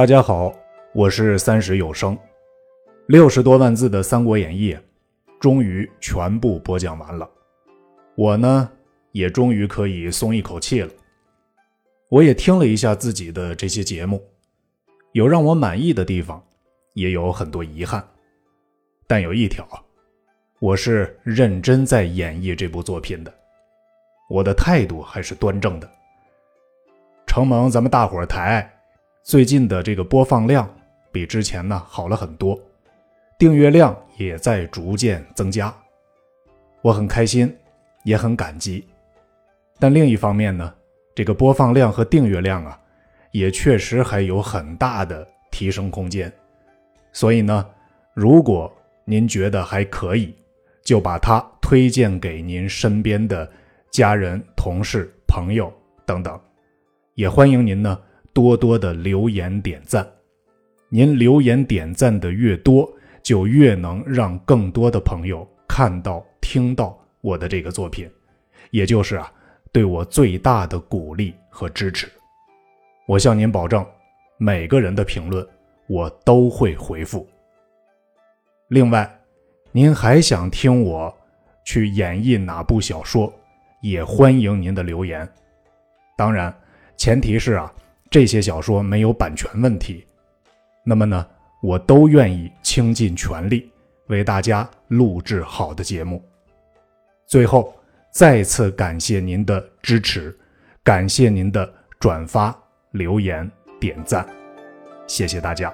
大家好，我是三十有声，六十多万字的《三国演义》终于全部播讲完了，我呢也终于可以松一口气了。我也听了一下自己的这些节目，有让我满意的地方，也有很多遗憾，但有一条，我是认真在演绎这部作品的，我的态度还是端正的。承蒙咱们大伙抬爱。最近的这个播放量比之前呢好了很多，订阅量也在逐渐增加，我很开心，也很感激。但另一方面呢，这个播放量和订阅量啊，也确实还有很大的提升空间。所以呢，如果您觉得还可以，就把它推荐给您身边的家人、同事、朋友等等，也欢迎您呢。多多的留言点赞，您留言点赞的越多，就越能让更多的朋友看到、听到我的这个作品，也就是啊，对我最大的鼓励和支持。我向您保证，每个人的评论我都会回复。另外，您还想听我去演绎哪部小说，也欢迎您的留言。当然，前提是啊。这些小说没有版权问题，那么呢，我都愿意倾尽全力为大家录制好的节目。最后，再次感谢您的支持，感谢您的转发、留言、点赞，谢谢大家。